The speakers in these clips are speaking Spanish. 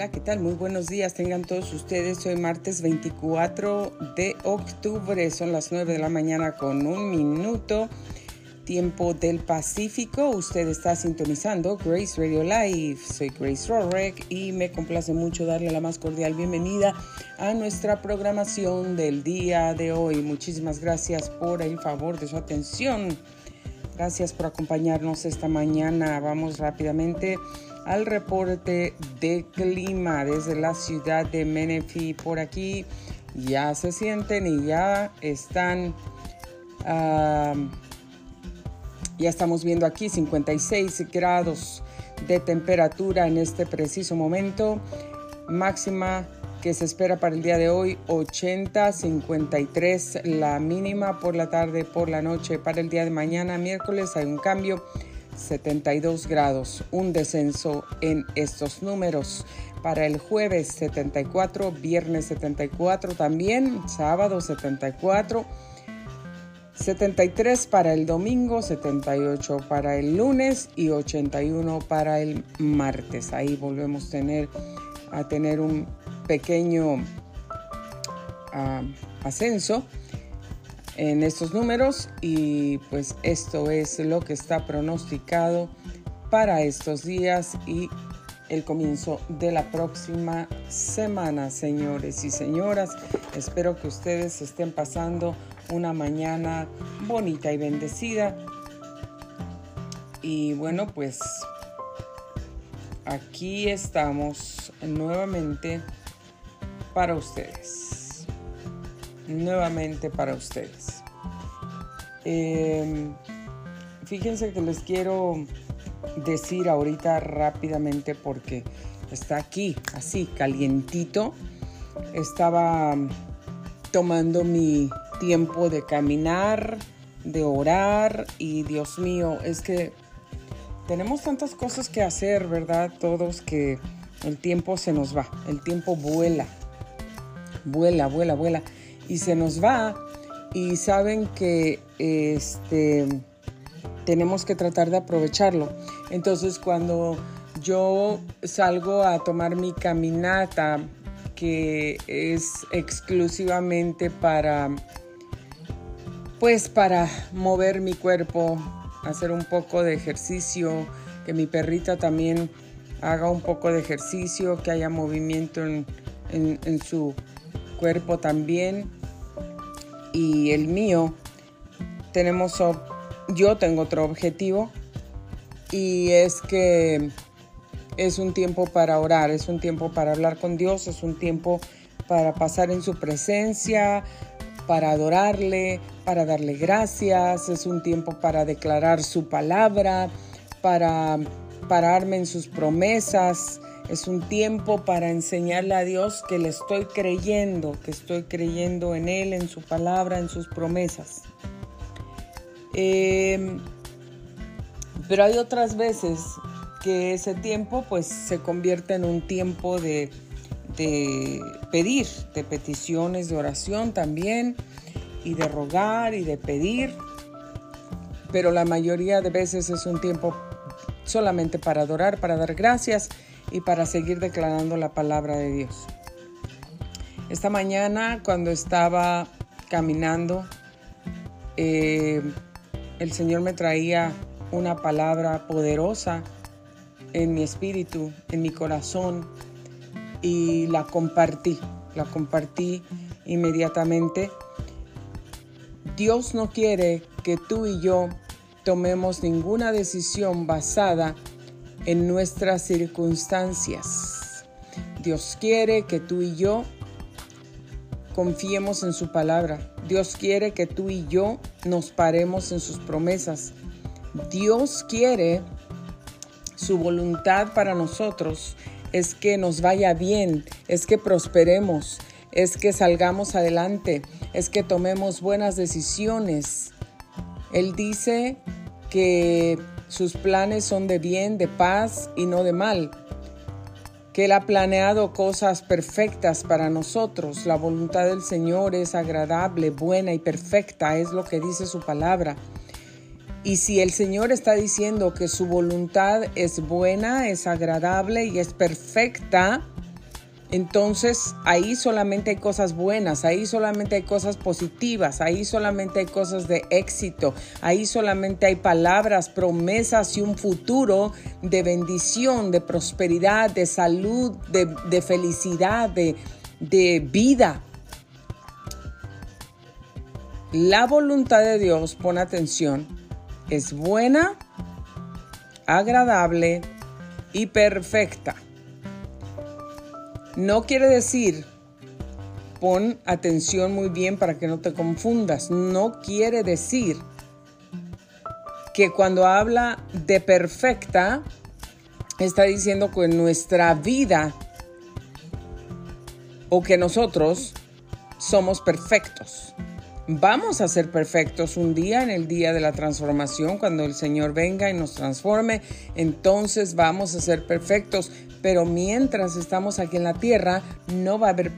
Hola, ¿qué tal? Muy buenos días, tengan todos ustedes. Hoy martes 24 de octubre, son las 9 de la mañana con un minuto, tiempo del Pacífico. Usted está sintonizando Grace Radio Live. Soy Grace Rorek y me complace mucho darle la más cordial bienvenida a nuestra programación del día de hoy. Muchísimas gracias por el favor de su atención. Gracias por acompañarnos esta mañana. Vamos rápidamente al reporte de clima desde la ciudad de Menifee. Por aquí ya se sienten y ya están, ya estamos viendo aquí 56 grados de temperatura en este preciso momento. Máxima que se espera para el día de hoy 80, 53 la mínima por la tarde, por la noche. Para el día de mañana, miércoles, hay un cambio 72 grados, un descenso en estos números. Para el jueves 74, viernes 74 también, sábado 74, 73 para el domingo, 78 para el lunes y 81 para el martes. Ahí volvemos a tener, a tener un pequeño ah, ascenso en estos números y pues esto es lo que está pronosticado para estos días y el comienzo de la próxima semana, señores y señoras. Espero que ustedes estén pasando una mañana bonita y bendecida. Y bueno, pues aquí estamos nuevamente para ustedes nuevamente para ustedes. Em, fíjense que les quiero decir ahorita rápidamente porque está aquí, así, calientito. Estaba tomando mi tiempo de caminar, de orar y Dios mío, es que tenemos tantas cosas que hacer, ¿verdad? Todos que el tiempo se nos va, el tiempo vuela, vuela, vuela, vuela y se nos va y saben que este, tenemos que tratar de aprovecharlo. Entonces cuando yo salgo a tomar mi caminata, que es exclusivamente para, pues para mover mi cuerpo, hacer un poco de ejercicio, que mi perrita también haga un poco de ejercicio, que haya movimiento en, en su cuerpo también y el mío, tenemos, yo tengo otro objetivo y es que es un tiempo para orar, es un tiempo para hablar con Dios, es un tiempo para pasar en su presencia, para adorarle, para darle gracias, es un tiempo para declarar su palabra, para pararme en sus promesas, es un tiempo para enseñarle a Dios que le estoy creyendo, que estoy creyendo en Él, en su palabra, en sus promesas. Em, pero hay otras veces que ese tiempo pues se convierte en un tiempo de, de pedir, de peticiones, de oración también, y de rogar y de pedir. Pero la mayoría de veces es un tiempo solamente para adorar, para dar gracias y para seguir declarando la palabra de Dios. Esta mañana cuando estaba caminando, eh, el Señor me traía una palabra poderosa en mi espíritu, en mi corazón, y la compartí, la compartí inmediatamente. Dios no quiere que tú y yo tomemos ninguna decisión basada en nuestras circunstancias. Dios quiere que tú y yo confiemos en su palabra. Dios quiere que tú y yo nos paremos en sus promesas. Dios quiere su voluntad para nosotros es que nos vaya bien, es que prosperemos, es que salgamos adelante, es que tomemos buenas decisiones. Él dice que sus planes son de bien, de paz y no de mal. Que Él ha planeado cosas perfectas para nosotros. La voluntad del Señor es agradable, buena y perfecta, es lo que dice su palabra. Y si el Señor está diciendo que su voluntad es buena, es agradable y es perfecta, entonces ahí solamente hay cosas buenas, ahí solamente hay cosas positivas, ahí solamente hay cosas de éxito, ahí solamente hay palabras, promesas y un futuro de bendición, de prosperidad, de salud, de, felicidad, de, de vida. La voluntad de Dios, pon atención, es buena, agradable y perfecta. No quiere decir, pon atención muy bien para que no te confundas, no quiere decir que cuando habla de perfecta, está diciendo que nuestra vida o que nosotros somos perfectos. Vamos a ser perfectos un día en el día de la transformación, cuando el Señor venga y nos transforme, entonces vamos a ser perfectos, pero mientras estamos aquí en la tierra no va a haber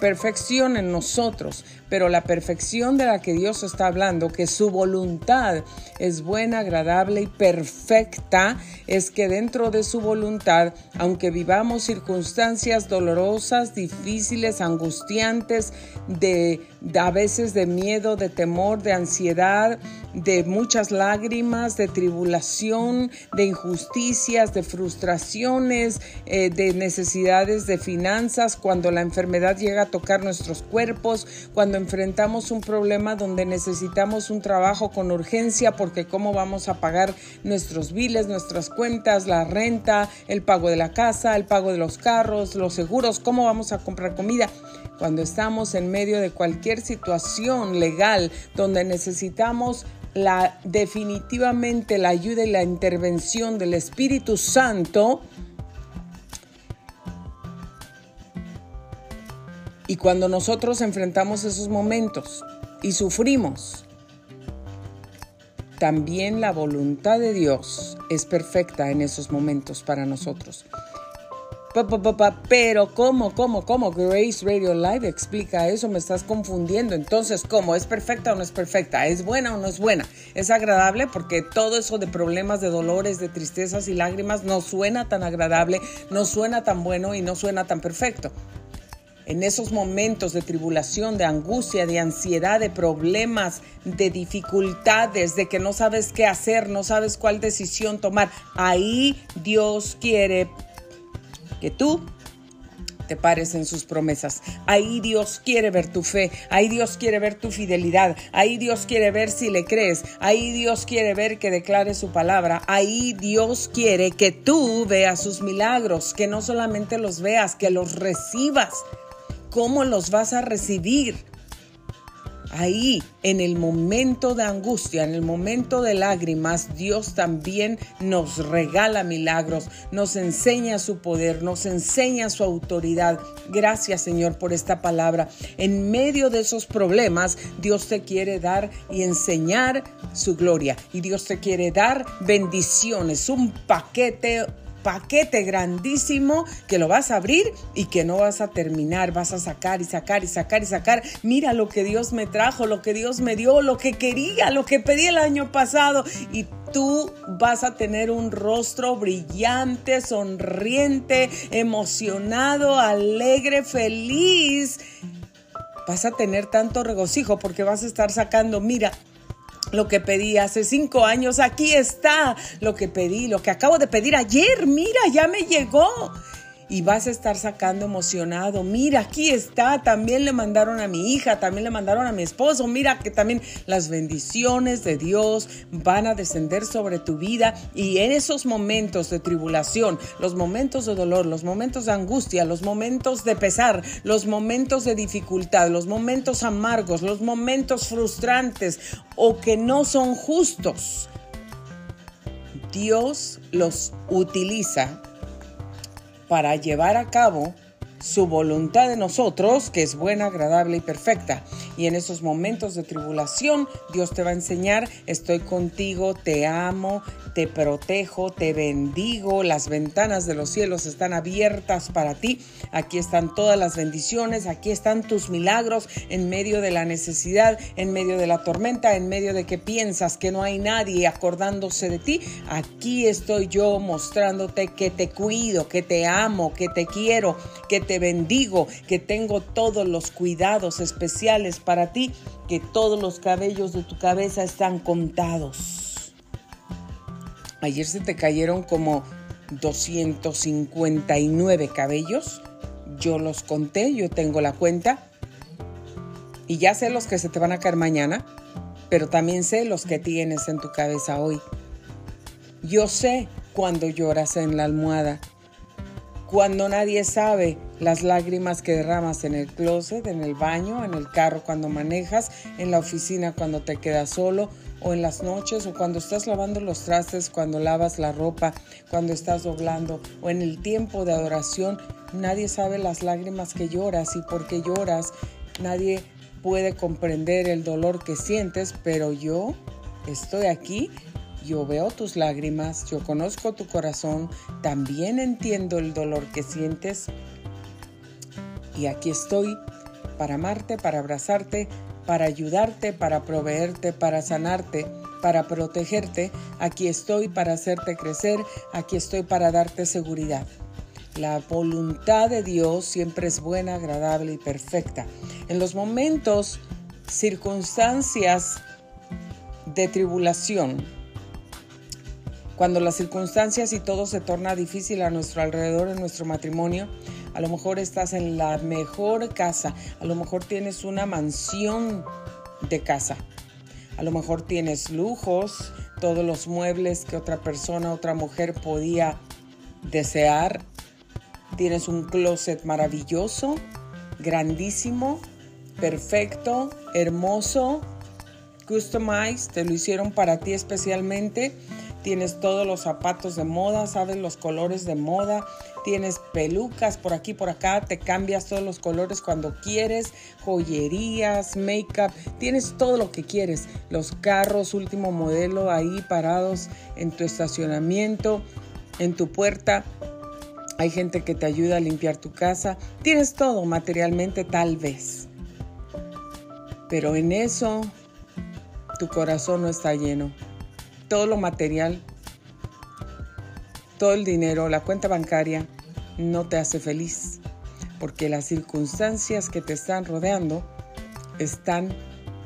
perfección en nosotros, pero la perfección de la que Dios está hablando, que su voluntad es buena, agradable y perfecta, es que dentro de su voluntad, aunque vivamos circunstancias dolorosas, difíciles, angustiantes, de, a veces de miedo, de temor, de ansiedad, de muchas lágrimas, de tribulación, de injusticias, de frustraciones, eh, de necesidades de finanzas, cuando la enfermedad llega a tocar nuestros cuerpos, cuando enfrentamos un problema donde necesitamos un trabajo con urgencia porque cómo vamos a pagar nuestros biles, nuestras cuentas, la renta, el pago de la casa, el pago de los carros, los seguros, cómo vamos a comprar comida. Cuando estamos en medio de cualquier situación legal donde necesitamos la, definitivamente la ayuda y la intervención del Espíritu Santo, y cuando nosotros enfrentamos esos momentos y sufrimos, también la voluntad de Dios es perfecta en esos momentos para nosotros. Pero ¿cómo, cómo, cómo? Grace Radio Live explica eso, me estás confundiendo. Entonces, ¿cómo? ¿Es perfecta o no es perfecta? ¿Es buena o no es buena? ¿Es agradable? Porque todo eso de problemas, de dolores, de tristezas y lágrimas no suena tan agradable, no suena tan bueno y no suena tan perfecto. En esos momentos de tribulación, de angustia, de ansiedad, de problemas, de dificultades, de que no sabes qué hacer, no sabes cuál decisión tomar, ahí Dios quiere que tú te pares en sus promesas. Ahí Dios quiere ver tu fe, ahí Dios quiere ver tu fidelidad, ahí Dios quiere ver si le crees, ahí Dios quiere ver que declares su palabra, ahí Dios quiere que tú veas sus milagros, que no solamente los veas, que los recibas. ¿Cómo los vas a recibir? Ahí, en el momento de angustia, en el momento de lágrimas, Dios también nos regala milagros, nos enseña su poder, nos enseña su autoridad. Gracias Señor por esta palabra. En medio de esos problemas, Dios te quiere dar y enseñar su gloria. Y Dios te quiere dar bendiciones, un paquete paquete grandísimo que lo vas a abrir y que no vas a terminar, vas a sacar y sacar y sacar y sacar. Mira lo que Dios me trajo, lo que Dios me dio, lo que quería, lo que pedí el año pasado y tú vas a tener un rostro brillante, sonriente, emocionado, alegre, feliz. Vas a tener tanto regocijo porque vas a estar sacando, mira, lo que pedí hace cinco años, aquí está lo que pedí, lo que acabo de pedir ayer, mira, ya me llegó y vas a estar sacando emocionado. Mira, aquí está, también le mandaron a mi hija, también le mandaron a mi esposo. Mira que también las bendiciones de Dios van a descender sobre tu vida y en esos momentos de tribulación, los momentos de dolor, los momentos de angustia, los momentos de pesar, los momentos de dificultad, los momentos amargos, los momentos frustrantes o que no son justos, Dios los utiliza para llevar a cabo su voluntad de nosotros, que es buena, agradable y perfecta. Y en esos momentos de tribulación, Dios te va a enseñar, estoy contigo, te amo, te protejo, te bendigo, las ventanas de los cielos están abiertas para ti. Aquí están todas las bendiciones, aquí están tus milagros en medio de la necesidad, en medio de la tormenta, en medio de que piensas que no hay nadie acordándose de ti. Aquí estoy yo mostrándote que te cuido, que te amo, que te quiero, que te bendigo, que tengo todos los cuidados especiales para ti, que todos los cabellos de tu cabeza están contados. Ayer se te cayeron como 259 cabellos. Yo los conté, yo tengo la cuenta. Y ya sé los que se te van a caer mañana, pero también sé los que tienes en tu cabeza hoy. Yo sé cuando lloras en la almohada, cuando nadie sabe las lágrimas que derramas en el closet, en el baño, en el carro cuando manejas, en la oficina cuando te quedas solo o en las noches o cuando estás lavando los trastes, cuando lavas la ropa, cuando estás doblando o en el tiempo de adoración, nadie sabe las lágrimas que lloras y por qué lloras. Nadie puede comprender el dolor que sientes, pero yo estoy aquí, yo veo tus lágrimas, yo conozco tu corazón, también entiendo el dolor que sientes y aquí estoy para amarte, para abrazarte, para ayudarte, para proveerte, para sanarte, para protegerte. Aquí estoy para hacerte crecer, aquí estoy para darte seguridad. La voluntad de Dios siempre es buena, agradable y perfecta. En los momentos, circunstancias de tribulación, cuando las circunstancias y todo se torna difícil a nuestro alrededor en nuestro matrimonio, a lo mejor estás en la mejor casa, a lo mejor tienes una mansión de casa, a lo mejor tienes lujos, todos los muebles que otra persona, otra mujer podía desear. Tienes un closet maravilloso, grandísimo, perfecto, hermoso, customized, te lo hicieron para ti especialmente. Tienes todos los zapatos de moda, sabes los colores de moda, tienes pelucas por aquí, por acá, te cambias todos los colores cuando quieres, joyerías, make-up, tienes todo lo que quieres. Los carros último modelo ahí parados en tu estacionamiento, en tu puerta hay gente que te ayuda a limpiar tu casa. Tienes todo materialmente tal vez. Pero en eso tu corazón no está lleno. Todo lo material, todo el dinero, la cuenta bancaria no te hace feliz. Porque las circunstancias que te están rodeando están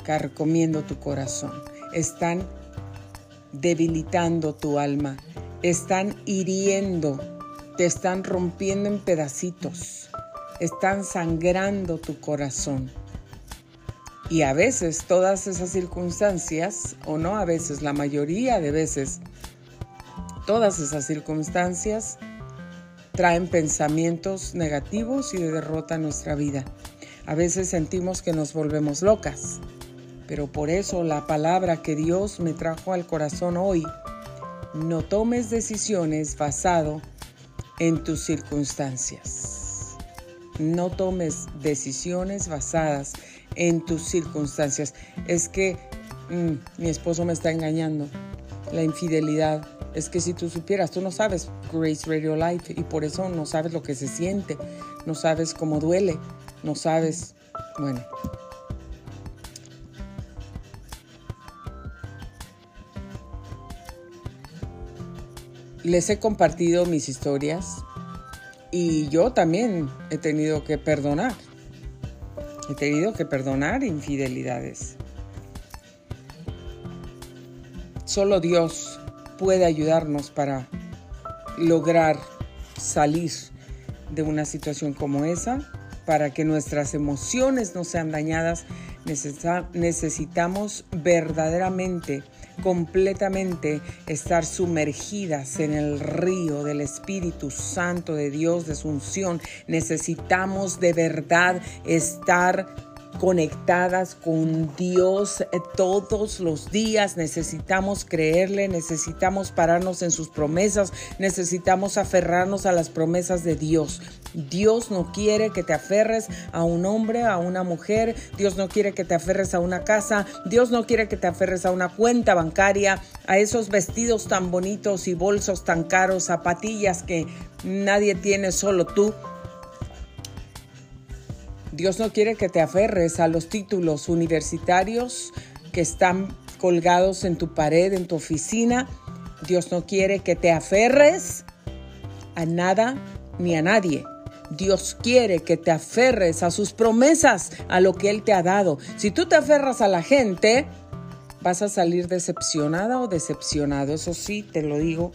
carcomiendo tu corazón. Están debilitando tu alma. Están hiriendo te están rompiendo en pedacitos, están sangrando tu corazón. Y a veces todas esas circunstancias, o no a veces, la mayoría de veces, todas esas circunstancias traen pensamientos negativos y de derrota en nuestra vida. A veces sentimos que nos volvemos locas, pero por eso la palabra que Dios me trajo al corazón hoy, no tomes decisiones basado en tus circunstancias. No tomes decisiones basadas en tus circunstancias. Es que mm, mi esposo me está engañando. La infidelidad. Es que si tú supieras, tú no sabes Grace Radio Life y por eso no sabes lo que se siente, no sabes cómo duele, no sabes, bueno, les he compartido mis historias y yo también he tenido que perdonar. He tenido que perdonar infidelidades. Solo Dios puede ayudarnos para lograr salir de una situación como esa, para que nuestras emociones no sean dañadas. necesitamos verdaderamente completamente estar sumergidas en el río del Espíritu Santo de Dios, de su unción. Necesitamos de verdad estar conectadas con Dios eh, todos los días. Necesitamos creerle, necesitamos pararnos en sus promesas, necesitamos aferrarnos a las promesas de Dios. Dios no quiere que te aferres a un hombre, a una mujer. Dios no quiere que te aferres a una casa. Dios no quiere que te aferres a una cuenta bancaria, a esos vestidos tan bonitos y bolsos tan caros, zapatillas que nadie tiene, solo tú. Dios no quiere que te aferres a los títulos universitarios que están colgados en tu pared, en tu oficina. Dios no quiere que te aferres a nada ni a nadie. Dios quiere que te aferres a sus promesas, a lo que Él te ha dado. Si tú te aferras a la gente, vas a salir decepcionada o decepcionado. Eso sí, te lo digo,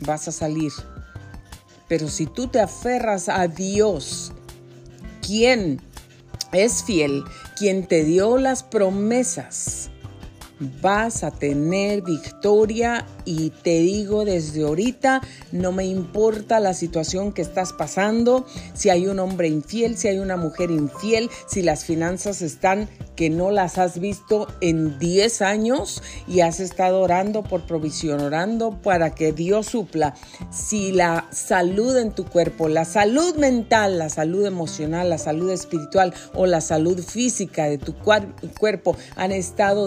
vas a salir. Pero si tú te aferras a Dios, quien es fiel, quien te dio las promesas, vas a tener victoria y te digo desde ahorita, no me importa la situación que estás pasando, si hay un hombre infiel, si hay una mujer infiel, si las finanzas están que no las has visto en 10 años y has estado orando por provisión, orando para que Dios supla. Si la salud en tu cuerpo, la salud mental, la salud emocional, la salud espiritual o la salud física de tu cuerpo han estado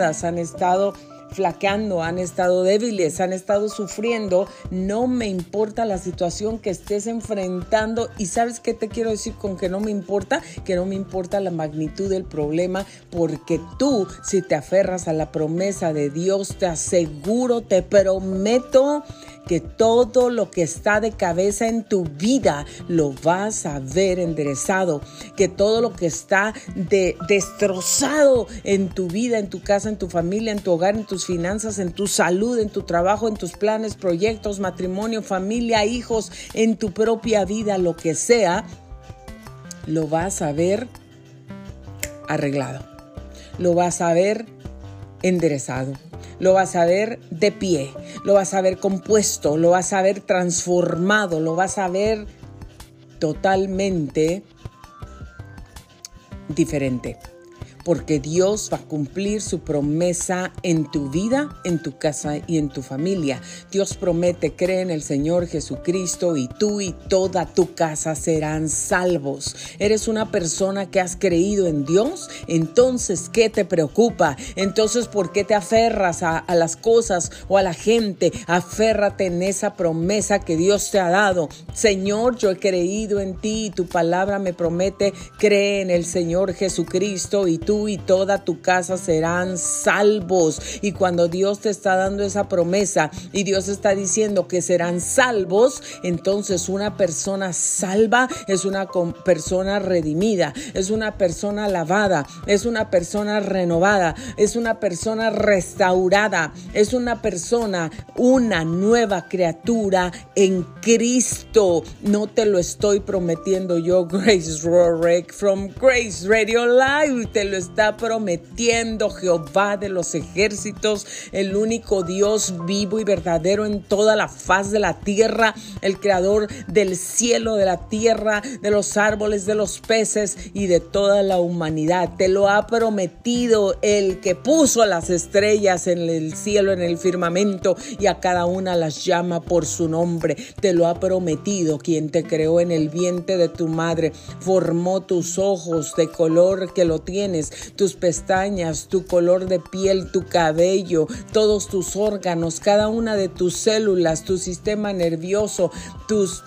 han estado flaqueando, han estado débiles, han estado sufriendo. No me importa la situación que estés enfrentando. ¿Y sabes qué te quiero decir con que no me importa? Que no me importa la magnitud del problema, porque tú, si te aferras a la promesa de Dios, te aseguro, te prometo que todo lo que está de cabeza en tu vida lo vas a ver enderezado, que todo lo que está de, destrozado en tu vida, en tu casa, en tu familia, en tu hogar, en tus finanzas, en tu salud, en tu trabajo, en tus planes, proyectos, matrimonio, familia, hijos, en tu propia vida, lo que sea, lo vas a ver arreglado, lo vas a ver enderezado. Lo vas a ver de pie, lo vas a ver compuesto, lo vas a ver transformado, lo vas a ver totalmente diferente porque Dios va a cumplir su promesa en tu vida, en tu casa y en tu familia. Dios promete, cree en el Señor Jesucristo y tú y toda tu casa serán salvos. Eres una persona que has creído en Dios, entonces, ¿qué te preocupa? Entonces, ¿por qué te aferras a, las cosas o a la gente? Aférrate en esa promesa que Dios te ha dado. Señor, yo he creído en ti y tu palabra me promete, cree en el Señor Jesucristo y tú y toda tu casa serán salvos. Y cuando Dios te está dando esa promesa y Dios está diciendo que serán salvos, entonces una persona salva es una persona redimida, es una persona lavada, es una persona renovada, es una persona restaurada, es una persona, una nueva criatura en Cristo. No te lo estoy prometiendo yo, Grace Rorick from Grace Radio Live, te lo está prometiendo Jehová de los ejércitos, el único Dios vivo y verdadero en toda la faz de la tierra, el creador del cielo, de la tierra, de los árboles, de los peces y de toda la humanidad. Te lo ha prometido el que puso las estrellas en el cielo, en el firmamento y a cada una las llama por su nombre. Te lo ha prometido quien te creó en el vientre de tu madre, formó tus ojos de color que lo tienes, tus pestañas, tu color de piel, tu cabello, todos tus órganos, cada una de tus células, tu sistema nervioso, tus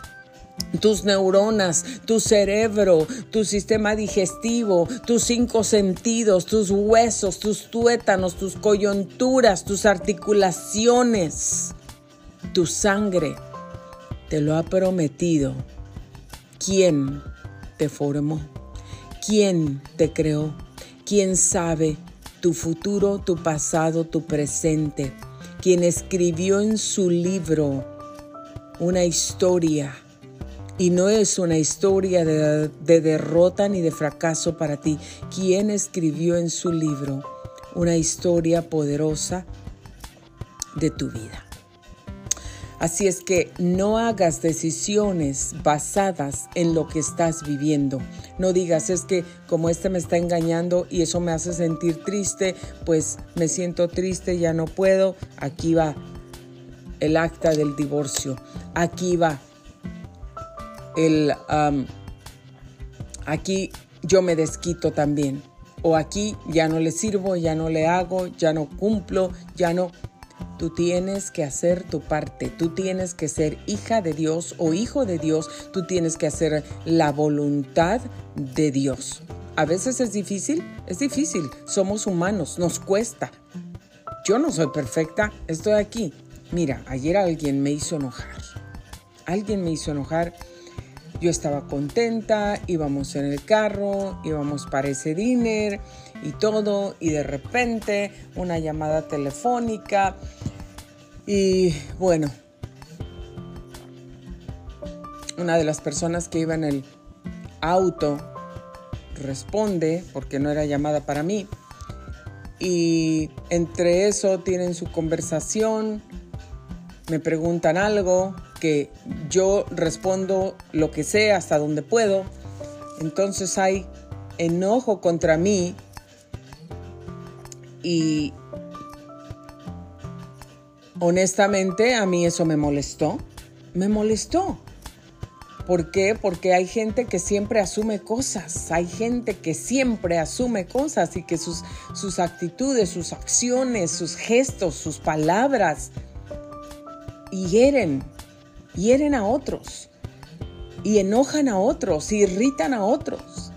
tus neuronas, tu cerebro, tu sistema digestivo, tus cinco sentidos, tus huesos, tus tuétanos, tus coyunturas, tus articulaciones, tu sangre. Te lo ha prometido. ¿Quién te formó? ¿Quién te creó? ¿Quién sabe tu futuro, tu pasado, tu presente? Quien escribió en su libro una historia y no es una historia de, de, derrota ni de fracaso para ti. Quien escribió en su libro una historia poderosa de tu vida. Así es que no hagas decisiones basadas en lo que estás viviendo. No digas, es que como este me está engañando y eso me hace sentir triste, pues me siento triste, ya no puedo. Aquí va el acta del divorcio. Aquí va el... aquí yo me desquito también. O aquí ya no le sirvo, ya no le hago, ya no cumplo, ya no... Tú tienes que hacer tu parte, tú tienes que ser hija de Dios o hijo de Dios, tú tienes que hacer la voluntad de Dios. A veces es difícil, es difícil, somos humanos, nos cuesta. Yo no soy perfecta, estoy aquí. Mira, ayer alguien me hizo enojar. Alguien me hizo enojar Yo estaba contenta, íbamos en el carro, íbamos para ese dinner y todo, y de repente una llamada telefónica. Y bueno, una de las personas que iba en el auto responde, porque no era llamada para mí, y entre eso tienen su conversación, me preguntan algo, que yo respondo lo que sé hasta donde puedo, entonces hay enojo contra mí y honestamente a mí eso me molestó, me molestó. ¿Por qué? Porque hay gente que siempre asume cosas, hay gente que siempre asume cosas y que sus, sus actitudes, sus acciones, sus gestos, sus palabras hieren, hieren a otros y enojan a otros, irritan a otros.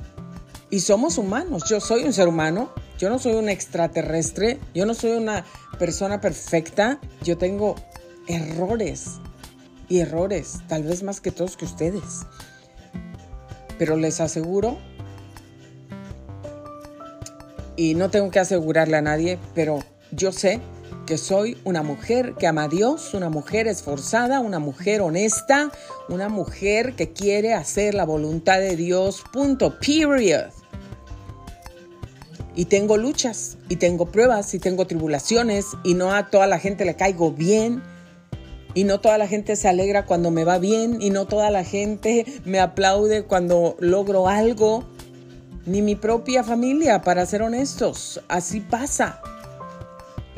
Y somos humanos, yo soy un ser humano, yo no soy un extraterrestre, yo no soy una persona perfecta, yo tengo errores, y errores, tal vez más que todos que ustedes. Pero les aseguro, y no tengo que asegurarle a nadie, pero yo sé que soy una mujer que ama a Dios, una mujer esforzada, una mujer honesta, una mujer que quiere hacer la voluntad de Dios, punto, period. Y tengo luchas, y tengo pruebas, y tengo tribulaciones, y no a toda la gente le caigo bien, y no toda la gente se alegra cuando me va bien y no toda la gente me aplaude cuando logro algo, ni mi propia familia, para ser honestos. Así pasa.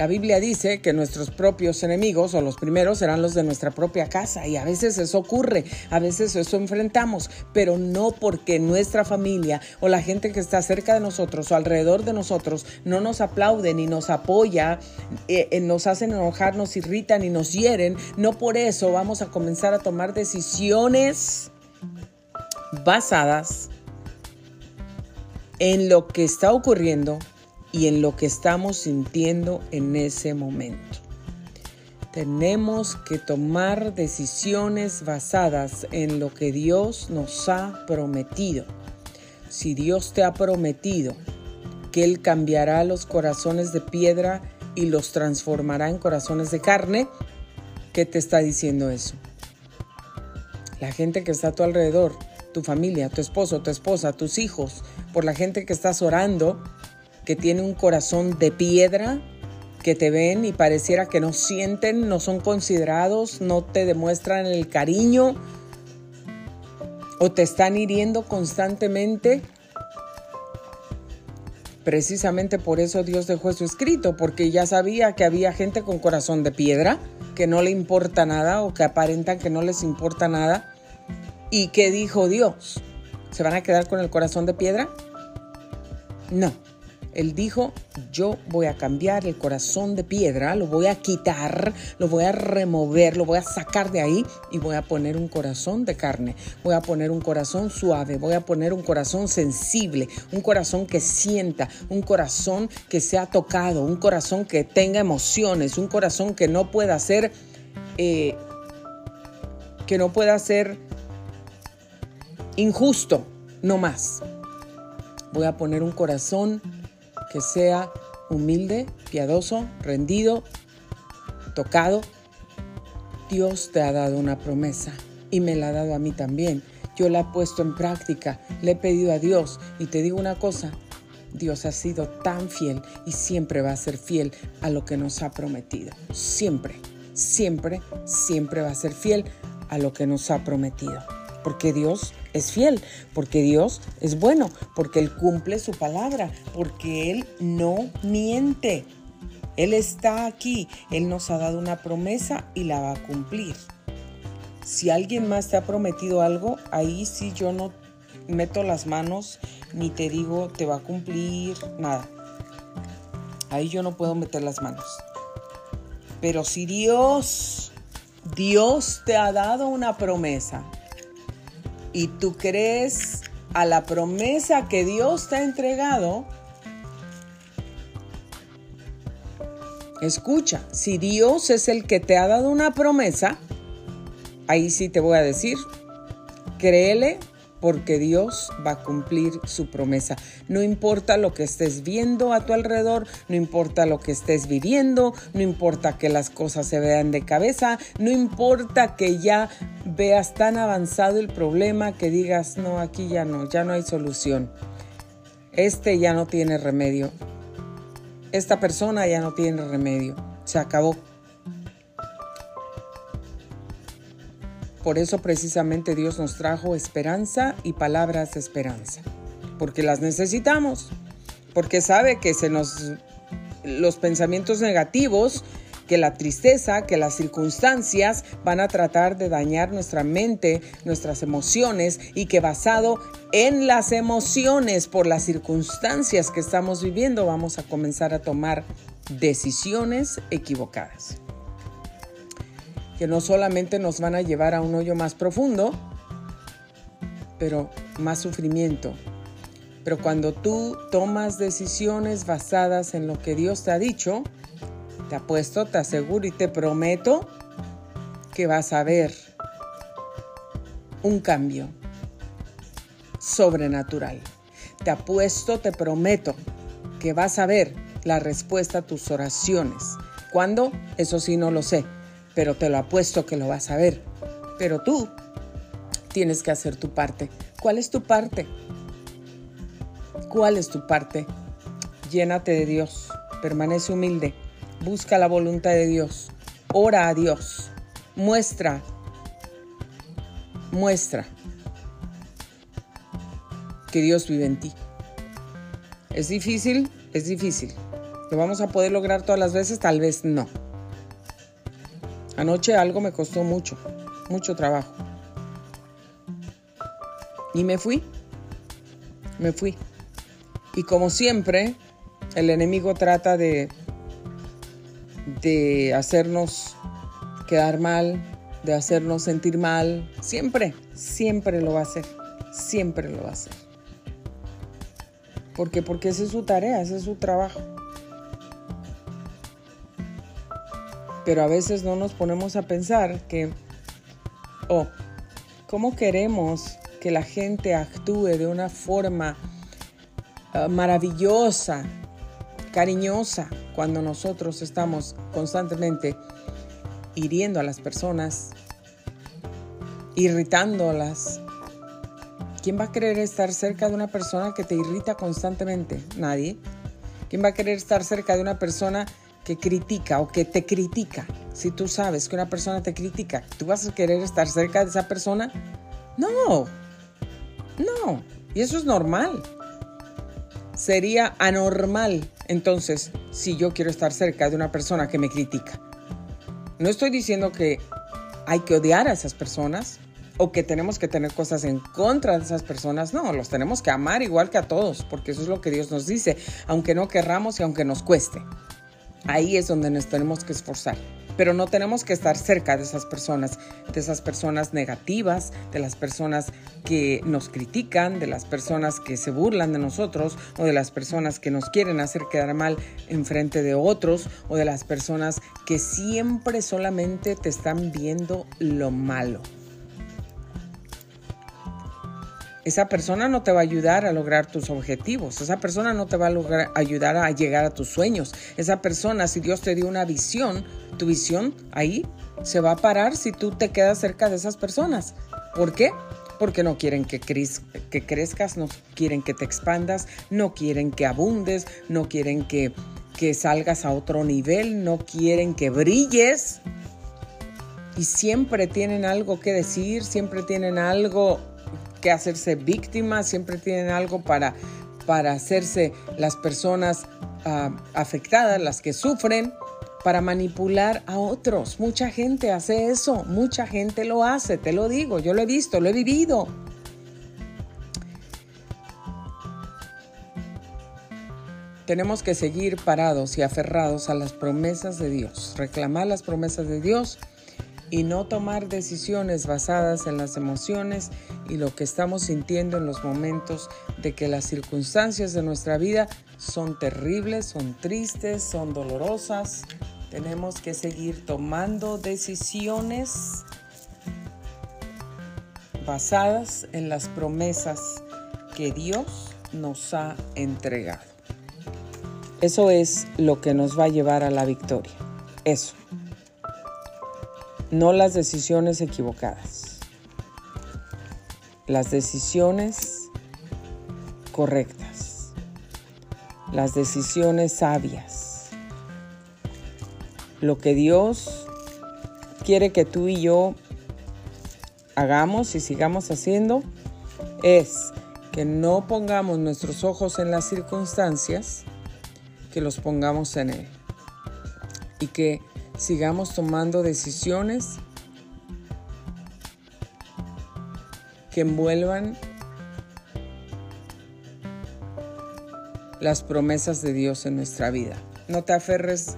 La Biblia dice que nuestros propios enemigos o los primeros serán los de nuestra propia casa y a veces eso ocurre, a veces eso enfrentamos, pero no porque nuestra familia o la gente que está cerca de nosotros o alrededor de nosotros no nos aplaude ni nos apoya, eh, eh, nos hacen enojar, nos irritan y nos hieren, no por eso vamos a comenzar a tomar decisiones basadas en lo que está ocurriendo y en lo que estamos sintiendo en ese momento. Tenemos que tomar decisiones basadas en lo que Dios nos ha prometido. Si Dios te ha prometido que Él cambiará los corazones de piedra y los transformará en corazones de carne, ¿qué te está diciendo eso? La gente que está a tu alrededor, tu familia, tu esposo, tu esposa, tus hijos, por la gente que estás orando, que tiene un corazón de piedra, que te ven y pareciera que no sienten, no son considerados, no te demuestran el cariño o te están hiriendo constantemente. Precisamente por eso Dios dejó eso escrito, porque ya sabía que había gente con corazón de piedra, que no le importa nada o que aparentan que no les importa nada. ¿Y qué dijo Dios? ¿Se van a quedar con el corazón de piedra? No, él dijo, yo voy a cambiar el corazón de piedra, lo voy a quitar, lo voy a remover, lo voy a sacar de ahí y voy a poner un corazón de carne, voy a poner un corazón suave, voy a poner un corazón sensible, un corazón que sienta, un corazón que sea tocado, un corazón que tenga emociones, un corazón que no pueda ser, eh, que no pueda ser injusto, no más. Voy a poner un corazón que sea humilde, piadoso, rendido, tocado. Dios te ha dado una promesa y me la ha dado a mí también. Yo la he puesto en práctica, le he pedido a Dios y te digo una cosa, Dios ha sido tan fiel y siempre va a ser fiel a lo que nos ha prometido. Siempre, siempre, siempre va a ser fiel a lo que nos ha prometido porque Dios es fiel, porque Dios es bueno, porque Él cumple su palabra, porque Él no miente. Él está aquí, Él nos ha dado una promesa y la va a cumplir. Si alguien más te ha prometido algo, ahí sí yo no meto las manos ni te digo te va a cumplir nada. Ahí yo no puedo meter las manos. Pero si Dios, Dios te ha dado una promesa, y tú crees a la promesa que Dios te ha entregado, escucha, si Dios es el que te ha dado una promesa, ahí sí te voy a decir, créele porque Dios va a cumplir su promesa. No importa lo que estés viendo a tu alrededor, no importa lo que estés viviendo, no importa que las cosas se vean de cabeza, no importa que ya veas tan avanzado el problema que digas, no, aquí ya no, ya no hay solución. Este ya no tiene remedio. Esta persona ya no tiene remedio. Se acabó. Por eso precisamente Dios nos trajo esperanza y palabras de esperanza, porque las necesitamos, porque sabe que se nos los pensamientos negativos, que la tristeza, que las circunstancias van a tratar de dañar nuestra mente, nuestras emociones y que basado en las emociones por las circunstancias que estamos viviendo vamos a comenzar a tomar decisiones equivocadas que no solamente nos van a llevar a un hoyo más profundo, pero más sufrimiento. Pero cuando tú tomas decisiones basadas en lo que Dios te ha dicho, te apuesto, te aseguro y te prometo que vas a ver un cambio sobrenatural. Te apuesto, te prometo que vas a ver la respuesta a tus oraciones. ¿Cuándo? Eso sí no lo sé pero te lo apuesto que lo vas a ver. Pero tú tienes que hacer tu parte. ¿Cuál es tu parte? ¿Cuál es tu parte? Llénate de Dios, permanece humilde, busca la voluntad de Dios, ora a Dios, muestra, muestra que Dios vive en ti. ¿Es difícil? Es difícil. ¿Lo vamos a poder lograr todas las veces? Tal vez no. Anoche algo me costó mucho, mucho trabajo. Y me fui, me fui. Y como siempre, el enemigo trata de, de hacernos quedar mal, de hacernos sentir mal. Siempre, siempre lo va a hacer. Siempre lo va a hacer. ¿Por qué? Porque esa es su tarea, ese es su trabajo. Pero a veces no nos ponemos a pensar que, oh, ¿cómo queremos que la gente actúe de una forma ah, maravillosa, cariñosa, cuando nosotros estamos constantemente hiriendo a las personas, irritándolas? ¿Quién va a querer estar cerca de una persona que te irrita constantemente? Nadie. ¿Quién va a querer estar cerca de una persona critica o que te critica, si tú sabes que una persona te critica, ¿tú vas a querer estar cerca de esa persona? No, no, y eso es normal. Sería anormal entonces si yo quiero estar cerca de una persona que me critica. No estoy diciendo que hay que odiar a esas personas o que tenemos que tener cosas en contra de esas personas. No, los tenemos que amar igual que a todos, porque eso es lo que Dios nos dice, aunque no querramos y aunque nos cueste. Ahí es donde nos tenemos que esforzar. Pero no tenemos que estar cerca de esas personas, de esas personas negativas, de las personas que nos critican, de las personas que se burlan de nosotros o de las personas que nos quieren hacer quedar mal en frente de otros o de las personas que siempre solamente te están viendo lo malo. Esa persona no te va a ayudar a lograr tus objetivos, esa persona no te va a lograr, ayudar a llegar a tus sueños, esa persona, si Dios te dio una visión, tu visión ahí se va a parar si tú te quedas cerca de esas personas. ¿Por qué? Porque no quieren que, que crezcas, no quieren que te expandas, no quieren que abundes, no quieren que, que salgas a otro nivel, no quieren que brilles. Y siempre tienen algo que decir, siempre tienen algo que hacerse víctimas, siempre tienen algo para, para hacerse las personas ah, afectadas, las que sufren, para manipular a otros. Mucha gente hace eso, mucha gente lo hace, te lo digo, yo lo he visto, lo he vivido. Tenemos que seguir parados y aferrados a las promesas de Dios, reclamar las promesas de Dios y no tomar decisiones basadas en las emociones y lo que estamos sintiendo en los momentos de que las circunstancias de nuestra vida son terribles, son tristes, son dolorosas. Tenemos que seguir tomando decisiones basadas en las promesas que Dios nos ha entregado. Eso es lo que nos va a llevar a la victoria. Eso. No las decisiones equivocadas. Las decisiones correctas. Las decisiones sabias. Lo que Dios quiere que tú y yo hagamos y sigamos haciendo es que no pongamos nuestros ojos en las circunstancias, que los pongamos en Él. Y que sigamos tomando decisiones que envuelvan las promesas de Dios en nuestra vida. No te aferres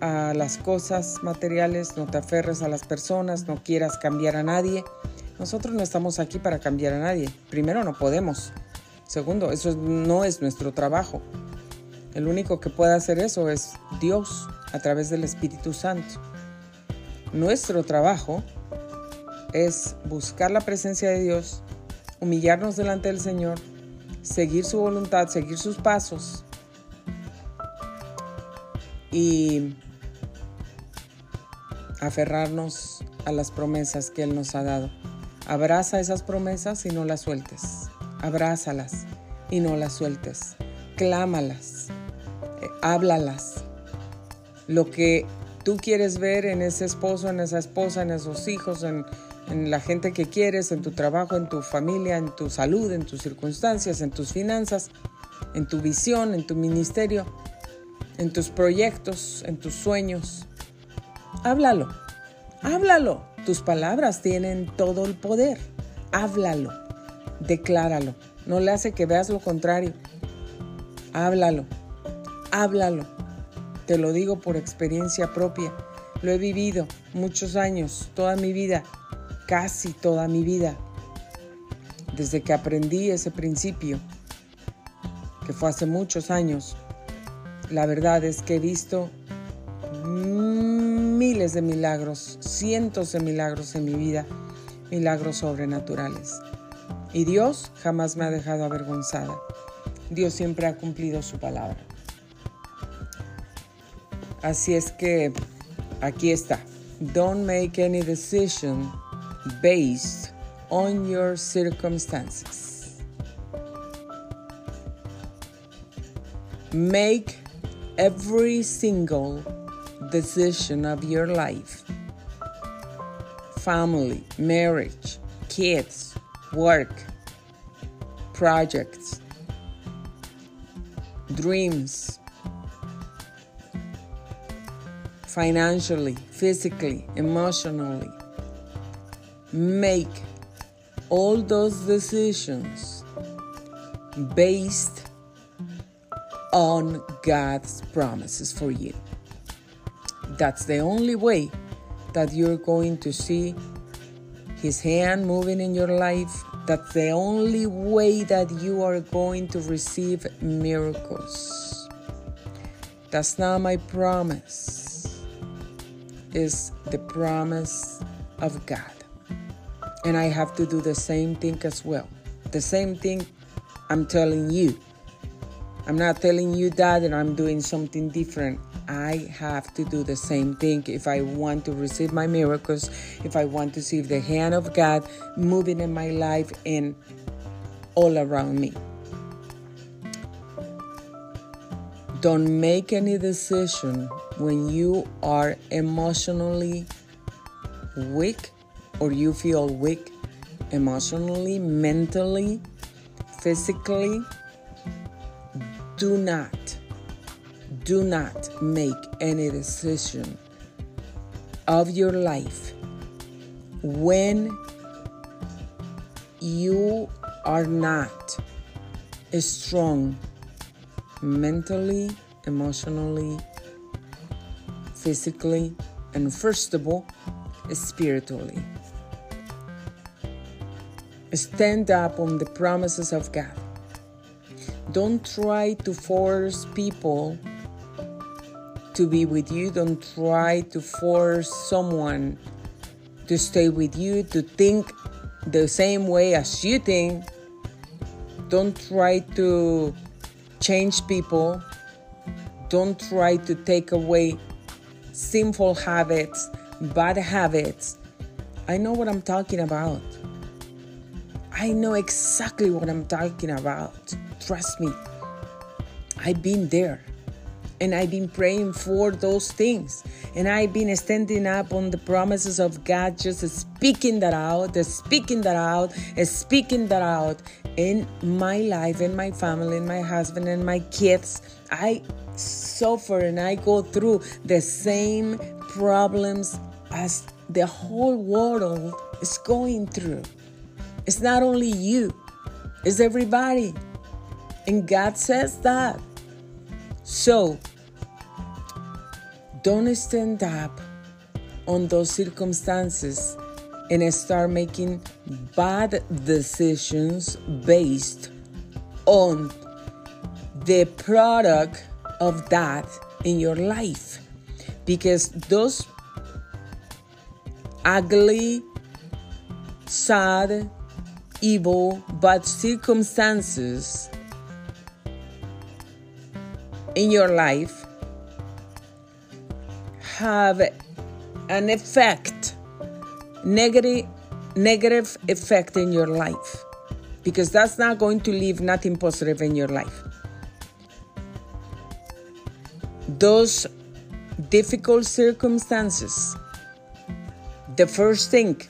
a las cosas materiales, no te aferres a las personas, no quieras cambiar a nadie. Nosotros no estamos aquí para cambiar a nadie. Primero, no podemos. Segundo, eso no es nuestro trabajo. El único que puede hacer eso es Dios a través del Espíritu Santo. Nuestro trabajo es buscar la presencia de Dios, humillarnos delante del Señor, seguir su voluntad, seguir sus pasos y aferrarnos a las promesas que Él nos ha dado. Abraza esas promesas y no las sueltes. Abrázalas y no las sueltes. Clámalas, eh, háblalas. Lo que tú quieres ver en ese esposo, en esa esposa, en esos hijos, en, la gente que quieres, en tu trabajo, en tu familia, en tu salud, en tus circunstancias, en tus finanzas, en tu visión, en tu ministerio, en tus proyectos, en tus sueños. Háblalo, háblalo. Tus palabras tienen todo el poder. Háblalo, decláralo. No le hace que veas lo contrario. Háblalo, háblalo. Te lo digo por experiencia propia. Lo he vivido muchos años, toda mi vida, casi toda mi vida. Desde que aprendí ese principio, que fue hace muchos años, la verdad es que he visto miles de milagros, cientos de milagros en mi vida, milagros sobrenaturales. Y Dios jamás me ha dejado avergonzada. Dios siempre ha cumplido su palabra. Así es que aquí está. Don't make any decision based on your circumstances. Make every single decision of your life family, marriage, kids, work, projects, dreams, financially, physically, emotionally. Make all those decisions based on God's promises for you. That's the only way that you're going to see His hand moving in your life. That's the only way that you are going to receive miracles. That's not my promise, it's the promise of God. And I have to do the same thing as well. The same thing I'm telling you. I'm not telling you that and I'm doing something different. I have to do the same thing if I want to receive my miracles, if I want to see the hand of God moving in my life and all around me. Don't make any decision when you are emotionally weak or you feel weak emotionally, mentally, physically. Do not do not make any decision of your life when you are not strong mentally, emotionally, physically, and first of all, spiritually. Stand up on the promises of God. Don't try to force people to be with you. Don't try to force someone to stay with you, to think the same way as you think. Don't try to change people. Don't try to take away sinful habits, bad habits. I know what I'm talking about. I know exactly what I'm talking about. Trust me. I've been there. And I've been praying for those things. And I've been standing up on the promises of God, just speaking that out, speaking that out, speaking that out in my life, in my family, in my husband, and my kids. I suffer and I go through the same problems as the whole world is going through. It's not only you, it's everybody. And God says that. So, don't stand up on those circumstances and start making bad decisions based on the product of that in your life. Because those ugly, sad, evil, bad circumstances in your life have an effect, negative, negative effect in your life, because that's not going to leave nothing positive in your life. Those difficult circumstances, the first thing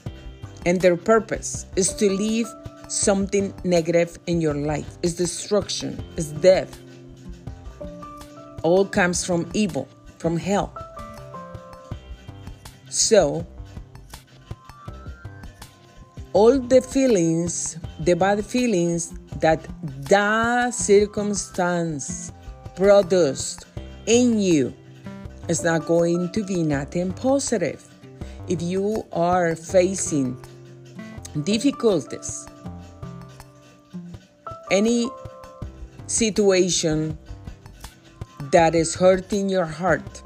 and their purpose is to leave something negative in your life. Is destruction, is death. All comes from evil, from hell. So, all the feelings, the bad feelings that that circumstance produced in you is not going to be nothing positive. If you are facing difficulties, any situation that is hurting your heart,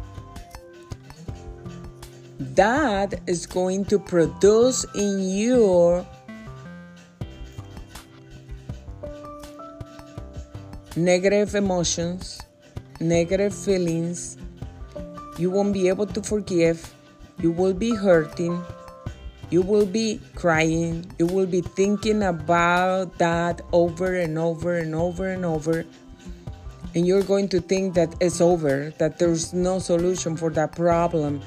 that is going to produce in you negative emotions, negative feelings. You won't be able to forgive. You will be hurting. You will be crying. You will be thinking about that over and over and over and over. And you're going to think that it's over, that there's no solution for that problem,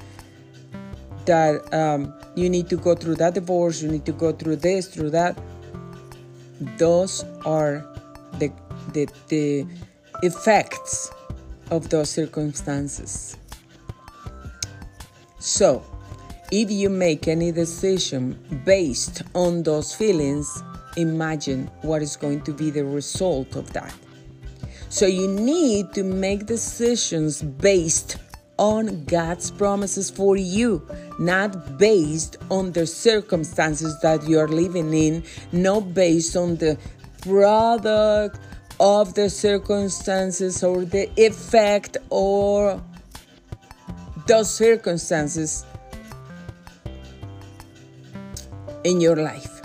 that um, you need to go through that divorce, you need to go through this, through that. Those are the, the, the effects of those circumstances. So, if you make any decision based on those feelings, imagine what is going to be the result of that. So, you need to make decisions based on God's promises for you, not based on the circumstances that you're living in, not based on the product of the circumstances or the effect or those circumstances in your life.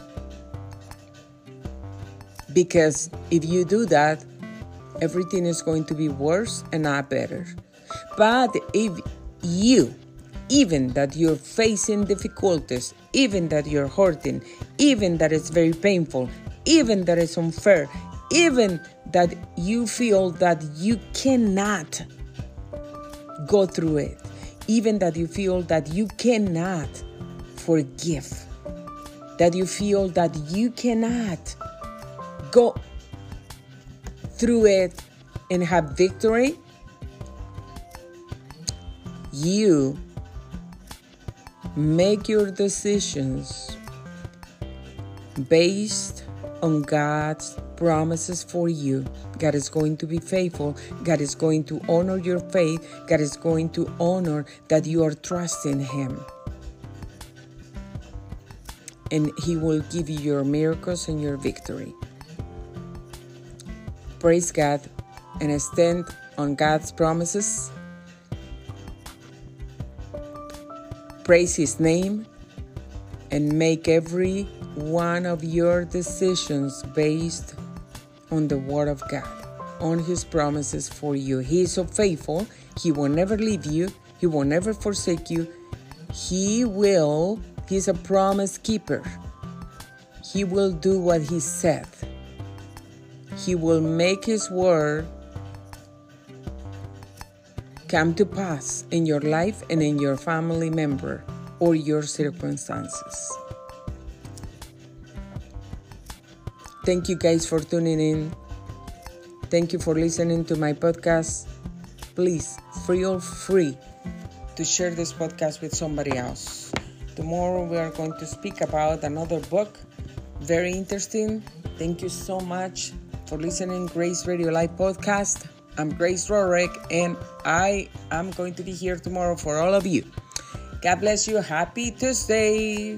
Because if you do that, everything is going to be worse and not better. But if you, even that you're facing difficulties, even that you're hurting, even that it's very painful, even that it's unfair, even that you feel that you cannot go through it, even that you feel that you cannot forgive, that you feel that you cannot go through it and have victory, you make your decisions based on God's promises for you. God is going to be faithful. God is going to honor your faith. God is going to honor that you are trusting Him. And He will give you your miracles and your victory. Praise God and stand on God's promises. Praise His name and make every one of your decisions based on the Word of God, on His promises for you. He is so faithful, He will never leave you, He will never forsake you. He will, He's a promise keeper. He will do what He said. He will make His word come to pass in your life and in your family member or your circumstances. Thank you guys for tuning in. Thank you for listening to my podcast. Please feel free to share this podcast with somebody else. Tomorrow we are going to speak about another book. Very interesting. Thank you so much for listening Grace Radio Live podcast. I'm Grace Rorick and I am going to be here tomorrow for all of you. God bless you. Happy Tuesday.